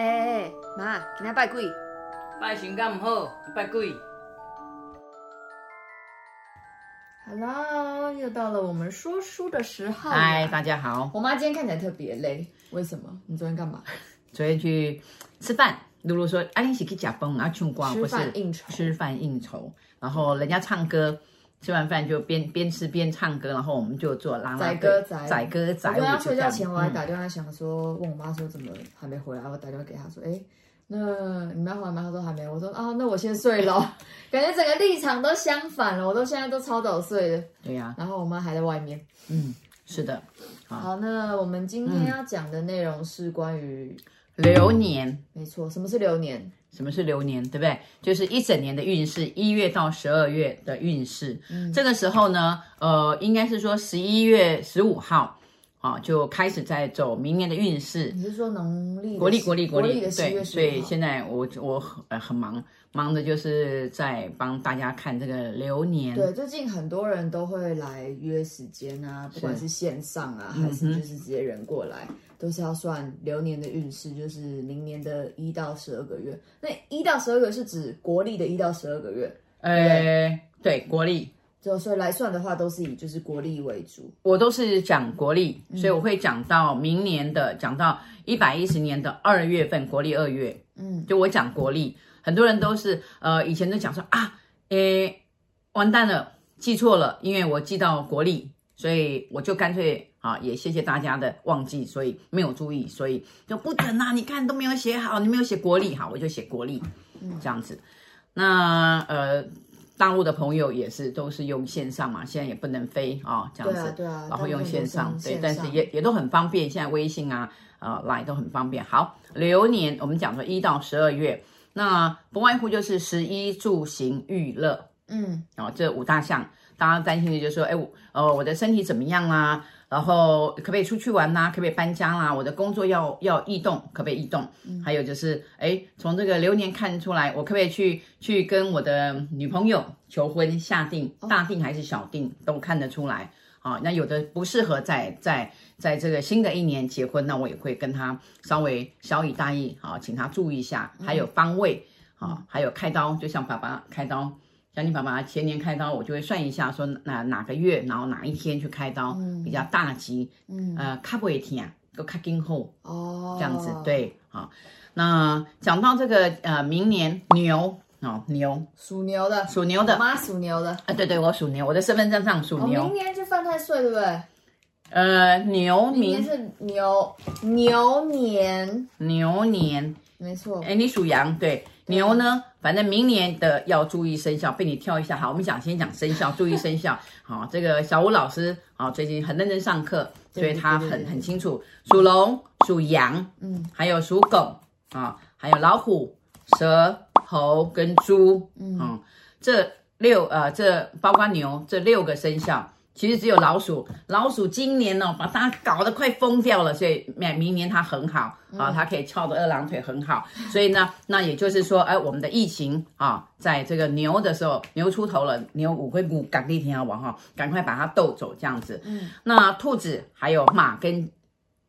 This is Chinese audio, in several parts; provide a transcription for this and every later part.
哎哎哎，妈，今天拜鬼？拜神敢唔好，拜鬼。Hello，又到了我们说书的时候。嗨，大家好。我妈今天看起来特别累，为什么？你昨天干嘛？昨天去吃饭。露露说：“阿玲是去呷饭啊，唱歌不是吃饭应酬，吃饭应酬。然后人家唱歌，吃完饭就边边吃边唱歌，然后我们就做啦啦队，载歌载舞。我跟他睡觉前我还打电话想说，问我妈说怎么还没回来，我打电话给她说，哎，那你们要回来吗？她说还没。我说啊，那我先睡了。感觉整个立场都相反了，我都现在都超早睡的。对呀、啊。然后我妈还在外面。嗯，是的。好，好，那我们今天要讲的内容是关于。”流年，没错。什么是流年？什么是流年？对不对？就是一整年的运势，一月到十二月的运势。嗯，这个时候呢，呃，应该是说十一月十五号，啊，就开始在走明年的运势。你是说农历？国历，国历，国历的。对，所以现在我我很很忙，忙的就是在帮大家看这个流年。对，最近很多人都会来约时间啊，不管是线上啊，还是就是直接人过来。都是要算流年的运势，就是明年的一到十二个月。那一到十二个月是指国历的一到十二个月？呃，对，国历。就所以来算的话，都是以就是国历为主。我都是讲国历，所以我会讲到明年的，讲到一百一十年的二月份，国历二月。嗯，就我讲国历，很多人都是呃以前都讲说啊，诶，完蛋了，记错了，因为我记到国历，所以我就干脆。啊，也谢谢大家的忘记，所以没有注意，所以就不等啊！你看都没有写好，你没有写国历，好，我就写国历，这样子。那呃，大陆的朋友也是都是用线上嘛，现在也不能飞啊、哦，这样子，对啊，对啊，然后用线上，对，但是也也都很方便，现在微信啊，呃，LINE 都很方便。好，流年我们讲说一到十二月，那不外乎就是十一住行娱乐，嗯，哦，这五大项，大家担心的就是说，哎，我呃，我的身体怎么样啊？然后可不可以出去玩呐、啊？可不可以搬家啦、啊？我的工作要要异动，可不可以异动？嗯、还有就是，哎，从这个流年看出来，我可不可以去去跟我的女朋友求婚下定，大定还是小定，都看得出来。好、哦，那有的不适合在在在这个新的一年结婚，那我也会跟他稍微小以大意，好、哦，请他注意一下。还有方位，好、哦，还有开刀，就像爸爸开刀。像你爸爸前年开刀，我就会算一下，说哪哪个月，然后哪一天去开刀，嗯、比较大吉，嗯，呃，卡不会疼，都卡今后，哦，这样子，对，好，那讲到这个呃，明年牛哦，牛。属牛的，属牛的，我妈属牛的，啊，对对，我属牛，我的身份证上属牛，哦、明年就犯太岁，对不对？呃，牛明年是牛牛年，牛年，没错，哎，你属羊，对。牛呢，反正明年的要注意生肖，被你挑一下。好，我们讲先讲生肖，注意生肖。好，这个小吴老师啊，最近很认真上课，所以他很很清楚，属龙、属羊，嗯，还有属狗啊，还有老虎、蛇、猴跟猪，嗯，这六呃，这包括牛这六个生肖。其实只有老鼠，老鼠今年哦，把它搞得快疯掉了，所以明明年它很好啊，它可以翘着二郎腿很好。所以呢，那也就是说，哎，我们的疫情啊，在这个牛的时候，牛出头了，牛五会五赶地天要王哈，赶快把它逗走这样子。嗯，那兔子还有马跟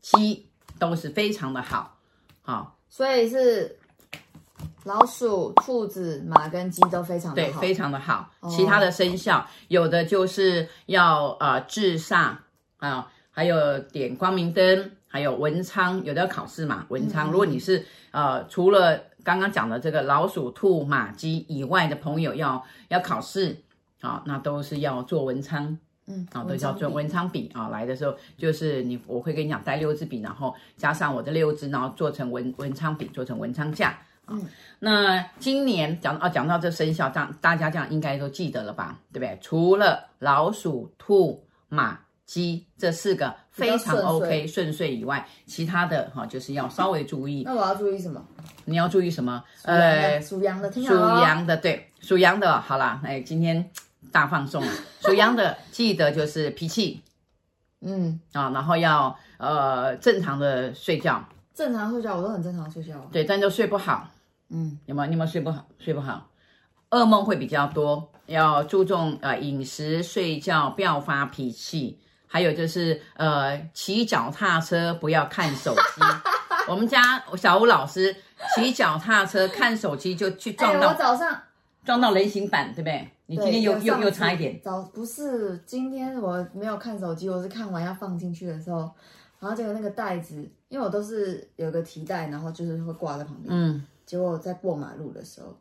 鸡都是非常的好，好，所以是。老鼠、兔子、马跟鸡都非常的好，对，非常的好。其他的生肖、哦、有的就是要呃至上啊、呃，还有点光明灯，还有文昌，有的要考试嘛。文昌，嗯、如果你是呃除了刚刚讲的这个老鼠、兔、马、鸡以外的朋友要要考试啊、哦，那都是要做文昌，嗯，啊、哦，都叫做文昌笔啊、哦。来的时候就是你，我会跟你讲带六支笔，然后加上我的六支，然后做成文文昌笔，做成文昌架。嗯，那今年讲啊，讲到这生肖，这样大家这样应该都记得了吧？对不对？除了老鼠、兔、马、鸡这四个非常 OK 顺遂以外，其他的哈就是要稍微注意。那我要注意什么？你要注意什么？呃，属羊的，属羊的，对，属羊的，好啦，哎，今天大放送了。属羊的记得就是脾气，嗯啊，然后要呃正常的睡觉，正常睡觉，我都很正常睡觉，对，但就睡不好。嗯，有没有？你有没有睡不好？睡不好，噩梦会比较多，要注重呃饮食、睡觉，不要发脾气。还有就是呃骑脚踏车不要看手机，我们家小吴老师骑脚踏车看手机就去撞到，哎、我早上撞到人行板，对不对？你今天又又又差一点。早不是今天我没有看手机，我是看完要放进去的时候，然后结果那个袋子，因为我都是有个提袋，然后就是会挂在旁边。嗯。结果在过马路的时候，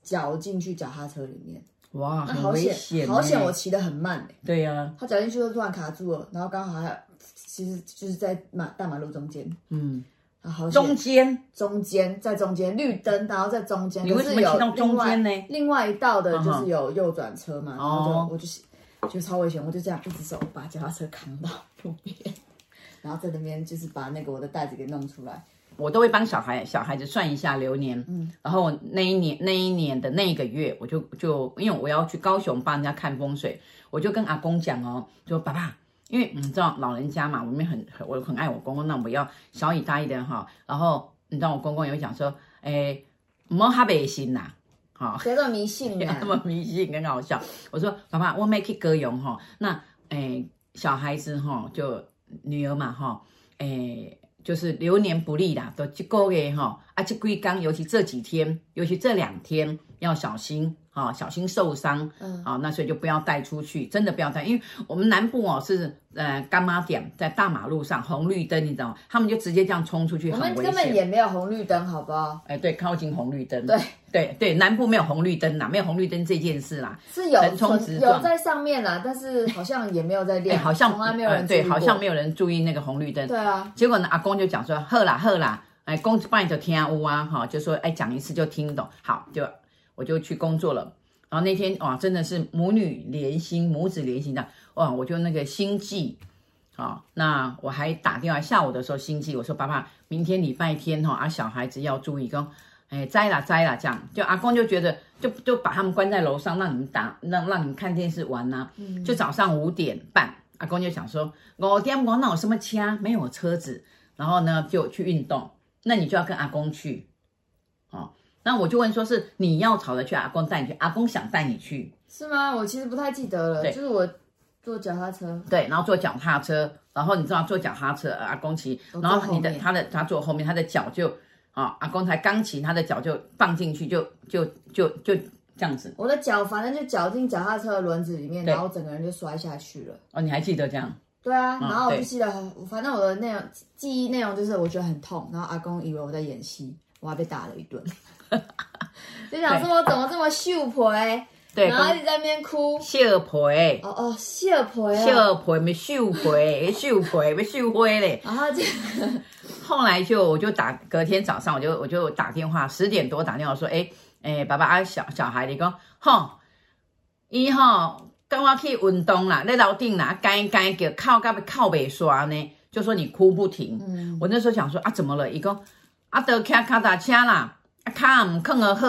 脚进去脚踏车里面。哇，很危险！好险，我骑得很慢，欸。对呀，啊。他脚进去就突然卡住了，然后刚好还其实就是在马大马路中间。嗯。好，中间，中间，在中间，绿灯，然后在中间。你为什么骑到中间呢？另外一道的就是有右转车嘛，然后就我就就超危险，我就这样一只手把脚踏车扛到路边，然后在那边就是把那个我的袋子给弄出来。我都会帮小孩小孩子算一下流年，嗯，然后那一年那一年的那一个月，我就就因为我要去高雄帮人家看风水，我就跟阿公讲哦，就爸爸。因为你知道老人家嘛，我们很我很爱我公公，那我要小以大一点哈。然后你知道我公公有讲说，哎，莫哈背心呐，哈，别这么迷信，别这么迷信，很好笑。我说爸爸，我没去歌咏哈，那哎小孩子哈，就女儿嘛哈，哎就是流年不利啦，都这个月哈，啊这龟缸，尤其这几天，尤其这两天要小心。啊，小心受伤。嗯，好，那所以就不要带出去，真的不要带，因为我们南部哦是呃干妈店，在大马路上红绿灯，你知道吗？他们就直接这样冲出去，很危险。我们根本也没有红绿灯，好不好？哎，对，靠近红绿灯。对对对，南部没有红绿灯啦，没有红绿灯这件事啦，是有横冲有在上面啦，但是好像也没有在亮，好像从来没有人、呃、对，好像没有人注意那个红绿灯。对啊，结果呢，阿公就讲说，喝啦喝啦，哎，公子就听乌啊，哈，就说哎讲一次就听懂，好，就我就去工作了。然后那天哇，真的是母女连心，母子连心的哇！我就那个心悸，啊，那我还打电话下午的时候心悸，我说爸爸，明天礼拜天哈，啊小孩子要注意，跟哎摘了摘了这样，就阿公就觉得就就把他们关在楼上，让你们打让让你们看电视玩呐、啊，就早上五点半，阿公就想说我点我那有什么车？没有车子，然后呢就去运动，那你就要跟阿公去，哦。那我就问，说是你要吵着去，阿公带你去，阿公想带你去，是吗？我其实不太记得了，就是我坐脚踏车，对，然后坐脚踏车，然后你知道坐脚踏车，阿公骑，然后你的他的他坐后面，他的脚就啊、哦，阿公才刚骑，他的脚就放进去，就就就就这样子，我的脚反正就脚进脚踏车的轮子里面，然后整个人就摔下去了。哦，你还记得这样？对啊，然后我就记得，哦、反正我的内容记忆内容就是我觉得很痛，然后阿公以为我在演戏，我还被打了一顿。就想说，我怎么这么秀婆哎？对，然后一直在那边哭。秀婆，哦哦，秀婆，秀婆没秀婆，秀婆没秀灰嘞。然后就后来就我就打，隔天早上我就我就打电话，十点多打电话说，哎哎，爸爸啊，小小孩你讲，吼，伊吼跟我去运动啦，在楼顶啦，干干叫靠到靠北刷呢，就说你哭不停。嗯，我那时候想说啊，怎么了？伊讲啊，都骑卡达车啦。啊，卡唔囥得好，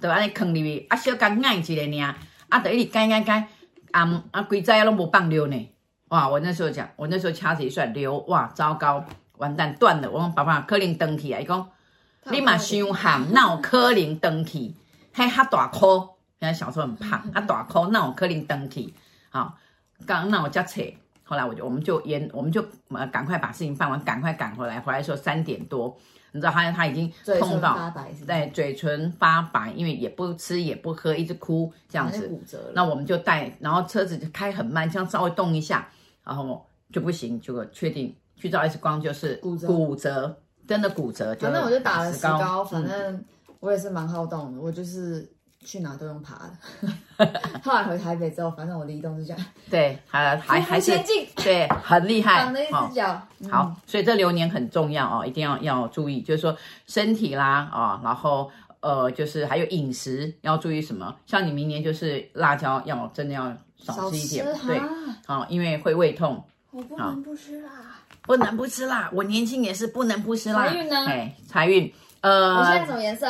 就安尼囥入去，啊，小干硬一个尔，啊，就一直干干干，啊啊，规仔拢无放尿呢。哇，我那时候讲，我那时候掐指一算，流，哇，糟糕，完蛋，断了。我讲爸爸，可能断去啊。伊讲，你嘛伤寒，哪有可能断去？还哈大颗，现在小时候很胖，啊大颗，哪有可能登去？好，刚那我叫扯，后来我就我们就延，我们就呃赶快把事情办完，赶快赶回来。回来的时候三点多。你知道他他已经痛到对嘴唇发白，因为也不吃也不喝，一直哭这样子。那我们就带，然后车子就开很慢，这样稍微动一下，然后就不行，就确定去照 X 光就是骨折，骨折真的骨折。反正我就打了石膏，反正我也是蛮好动的，我就是。去哪都用爬的，后来回台北之后，反正我的移动是这样，对，还还还是对，很厉害，长了一只脚。嗯、好，所以这流年很重要哦，一定要要注意，就是说身体啦啊、哦，然后呃，就是还有饮食要注意什么，像你明年就是辣椒要真的要少吃一点，对，好，因为会胃痛。我不能不吃辣，不能不吃辣，我年轻也是不能不吃辣。财运呢？哎，财运，呃，我现在什么颜色？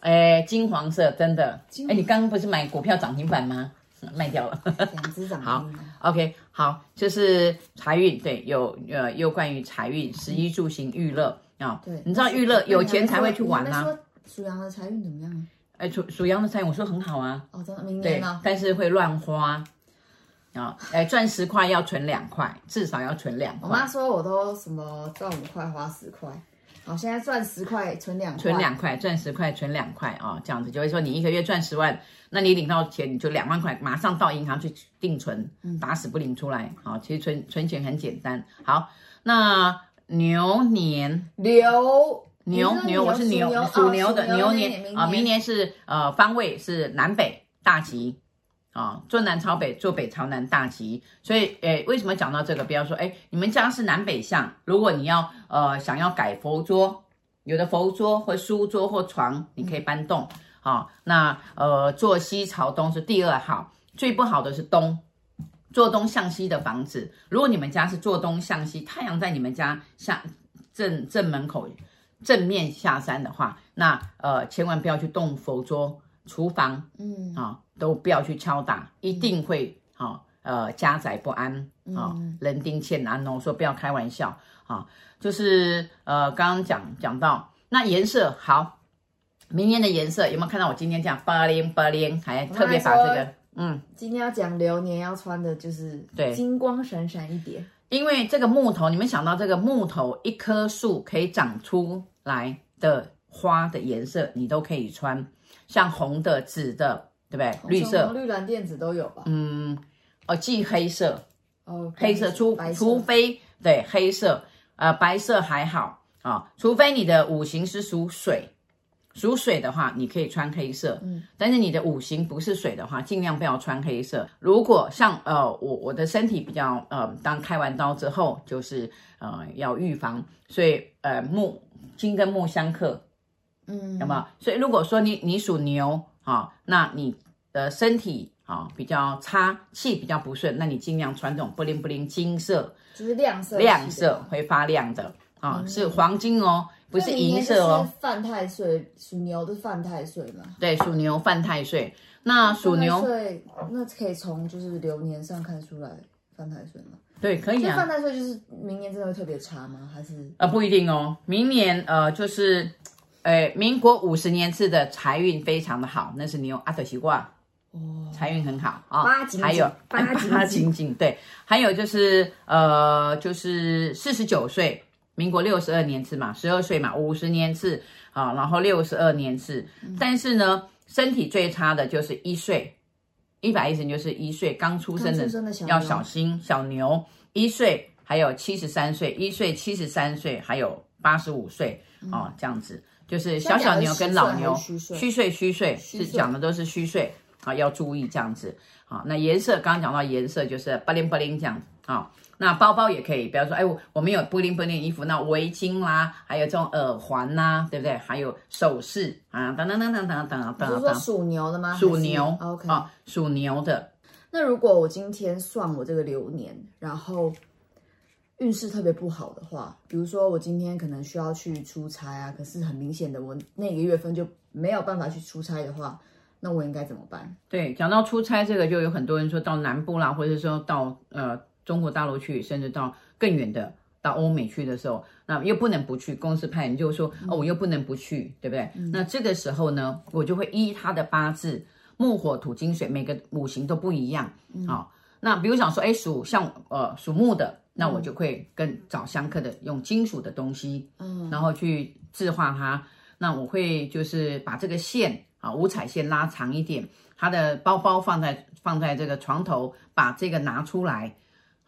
哎，金黄色，真的。哎，你刚刚不是买股票涨停板吗？卖掉了。两只涨停。好，OK，好，就是财运，对，有呃，有关于财运，食衣住行娱乐啊。对，你知道娱乐有钱才会去玩啊。属羊的财运怎么样啊？哎，属属羊的财运，我说很好啊。哦，真的，明年但是会乱花啊。哎，赚十块要存两块，至少要存两块。我妈说我都什么赚五块花十块。好，现在赚十块存两块，存两块，赚十块存两块啊，这样子就会说你一个月赚十万，那你领到钱你就两万块，马上到银行去定存，打死不领出来。好，其实存存钱很简单。好，那牛年牛牛牛，我是牛属牛的牛年啊，明年是呃方位是南北大吉。啊，坐南朝北，坐北朝南，大吉。所以，诶，为什么讲到这个？比方说，诶，你们家是南北向，如果你要呃想要改佛桌，有的佛桌或书桌或床，你可以搬动。好、那呃坐西朝东是第二好，最不好的是东，坐东向西的房子。如果你们家是坐东向西，太阳在你们家下正正门口正面下山的话，那呃千万不要去动佛桌。厨房，嗯啊、哦，都不要去敲打，一定会好、哦，呃，家宅不安啊、哦，人丁欠安哦。说不要开玩笑啊、哦，就是呃，刚刚讲讲到那颜色好，明年的颜色有没有看到？我今天这样巴灵巴灵，还特别把这个，嗯，今天要讲流年要穿的就是对，金光闪闪一点，因为这个木头，你们想到这个木头，一棵树可以长出来的花的颜色，你都可以穿。像红的、紫的，对不对？绿色、绿蓝靛紫都有吧？嗯，哦，忌黑色，哦，黑色，除除非对黑色，呃，白色还好啊、哦，除非你的五行是属水，属水的话，你可以穿黑色。嗯，但是你的五行不是水的话，尽量不要穿黑色。如果像呃，我我的身体比较呃，当开完刀之后，就是呃要预防，所以呃木金跟木相克。嗯，有没有？所以如果说你你属牛啊，那你的身体啊比较差，气比较不顺，那你尽量穿这种布灵布灵金色，就是亮色，亮色会发亮的啊，是黄金哦，不是银色哦。犯太岁属牛的犯太岁嘛？对，属牛犯太岁。那属牛，那可以从就是流年上看出来犯太岁吗？对，可以啊。犯太岁就是明年真的会特别差吗？还是呃不一定哦，明年呃就是。哎，民国五十年次的财运非常的好，那是牛阿德西卦，哦，财运很好啊。还有八景八景景，对，还有就是呃，就是四十九岁，民国六十二年次嘛，十二岁嘛，五十年次啊，然后六十二年次，嗯、但是呢，身体最差的就是一岁，一百一十就是一岁刚出生的要小心小牛，一岁还有七十三岁，一岁七十三岁，还有八十五岁啊，这样子。就是小小牛跟老牛虚岁虚岁是讲的都是虚岁啊，要注意这样子好。那颜色刚刚讲到颜色就是布灵布灵这样子啊。那包包也可以，比方说哎，我我们有布灵布灵衣服，那围巾啦，还有这种耳环呐，对不对？还有首饰啊，等等等等等等等。是说属牛的吗？属牛，OK 啊，属牛的。那如果我今天算我这个流年，然后。运势特别不好的话，比如说我今天可能需要去出差啊，可是很明显的我那个月份就没有办法去出差的话，那我应该怎么办？对，讲到出差这个，就有很多人说到南部啦，或者说到呃中国大陆去，甚至到更远的到欧美去的时候，那又不能不去，公司派你就说哦，我又不能不去，对不对？嗯、那这个时候呢，我就会依他的八字木火土金水每个五行都不一样好、嗯哦。那比如想说，哎，属像呃属木的。那我就会跟找相克的用金属的东西，嗯，然后去置化它。那我会就是把这个线啊五彩线拉长一点，它的包包放在放在这个床头，把这个拿出来。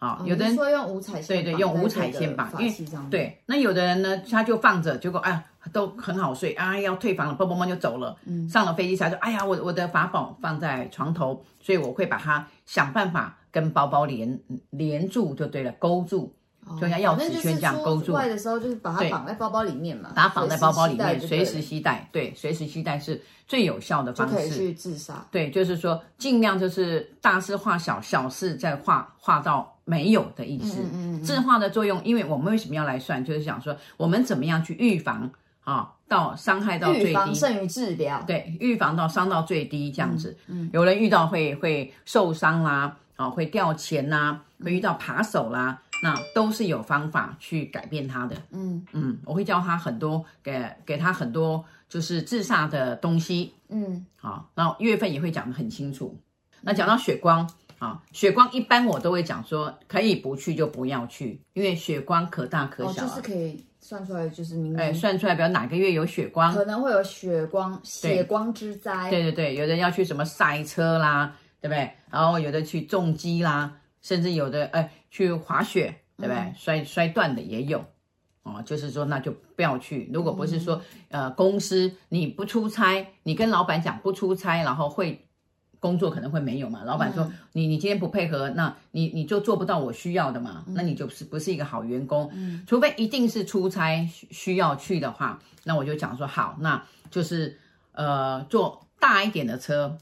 啊，有的人说用五彩线，对对，用五彩线绑，因为对。那有的人呢，他就放着，结果哎呀都很好睡啊，要退房了，嘣嘣嘣就走了。嗯，上了飞机才说，哎呀，我我的法宝放在床头，所以我会把它想办法。跟包包连连住就对了，勾住，就像钥匙圈这样勾住。外的时候就是把它绑在包包里面嘛，把它绑在包包里面，随时携带。对，随时携带是最有效的方式。就可以去自杀。对，就是说尽量就是大事化小，小事再化化到没有的意思。嗯嗯。自化的作用，因为我们为什么要来算，就是想说我们怎么样去预防啊，到伤害到最低，预防胜于治疗。对，预防到伤到最低这样子。嗯。有人遇到会会受伤啦。啊，会掉钱呐、啊，会遇到扒手啦，那都是有方法去改变他的。嗯嗯，我会教他很多，给给他很多就是自杀的东西。嗯，好，那月份也会讲得很清楚。那讲到血光啊，血光一般我都会讲说，可以不去就不要去，因为血光可大可小、啊哦，就是可以算出来就是明年，哎，算出来，比如哪个月有血光，可能会有血光血光之灾。对对对，有人要去什么赛车啦，对不对？然后有的去重机啦，甚至有的哎去滑雪，对不对？嗯、摔摔断的也有。哦，就是说那就不要去。如果不是说呃公司你不出差，你跟老板讲不出差，然后会。工作可能会没有嘛？老板说、嗯、你你今天不配合，那你你就做不到我需要的嘛？嗯、那你就是不是一个好员工。嗯，除非一定是出差需要去的话，那我就讲说好，那就是呃坐大一点的车，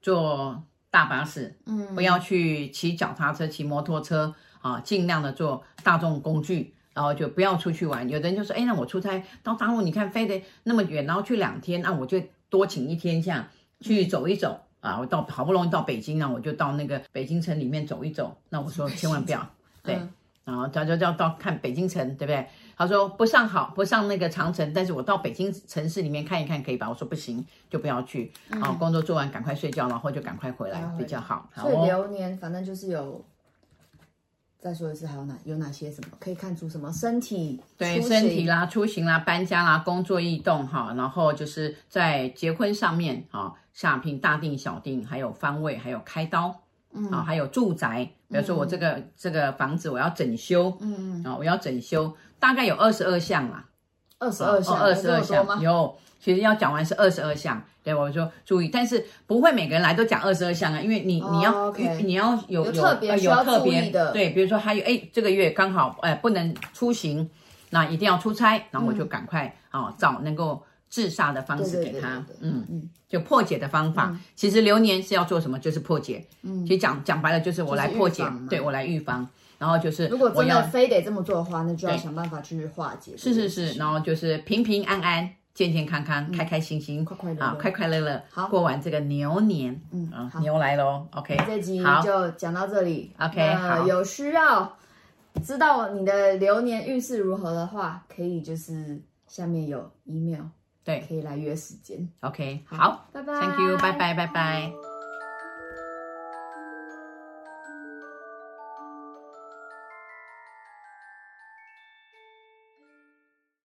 坐大巴士，嗯，不要去骑脚踏车、骑摩托车啊，尽量的坐大众工具，然后就不要出去玩。有的人就说，哎，那我出差到大陆，你看飞得那么远，然后去两天，那我就多请一天假去走一走。嗯啊，我到好不容易到北京了，我就到那个北京城里面走一走。那我说千万不要，对，嗯、然后他就要到看北京城，对不对？他说不上好，不上那个长城，但是我到北京城市里面看一看可以吧？我说不行，就不要去。好、嗯，工作做完赶快睡觉，然后就赶快回来比较好。所以流年反正就是有。再说一次，还有哪有哪些什么可以看出什么身体？对，身体啦、出行啦、搬家啦、工作异动哈，然后就是在结婚上面啊，下聘大定小定，还有方位，还有开刀，嗯，啊，还有住宅，比如说我这个、嗯、这个房子我要整修，嗯嗯，啊，我要整修，大概有二十二项啦，二十二项，二十二项有。其实要讲完是二十二项，对，我说注意，但是不会每个人来都讲二十二项啊，因为你你要、oh, okay. 你要有有特别有特别的，对，比如说还有哎，这个月刚好哎不能出行，那一定要出差，然后我就赶快啊、嗯、找能够治煞的方式给他，嗯嗯，就破解的方法。嗯、其实流年是要做什么？就是破解。嗯，其实讲讲白了就是我来破解，对我来预防，然后就是如果真的非得这么做的话，那就要想办法去化解。是是是，然后就是平平安安。健健康康，开开心心，快快乐快快乐乐，好，过完这个牛年，嗯，好，牛来喽，OK，这集就讲到这里，OK，好，有需要知道你的流年运势如何的话，可以就是下面有 email，对，可以来约时间，OK，好，拜拜，Thank you，拜拜，拜拜。